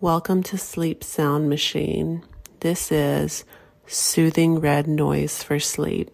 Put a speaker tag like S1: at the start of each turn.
S1: Welcome to Sleep Sound Machine. This is soothing red noise for sleep.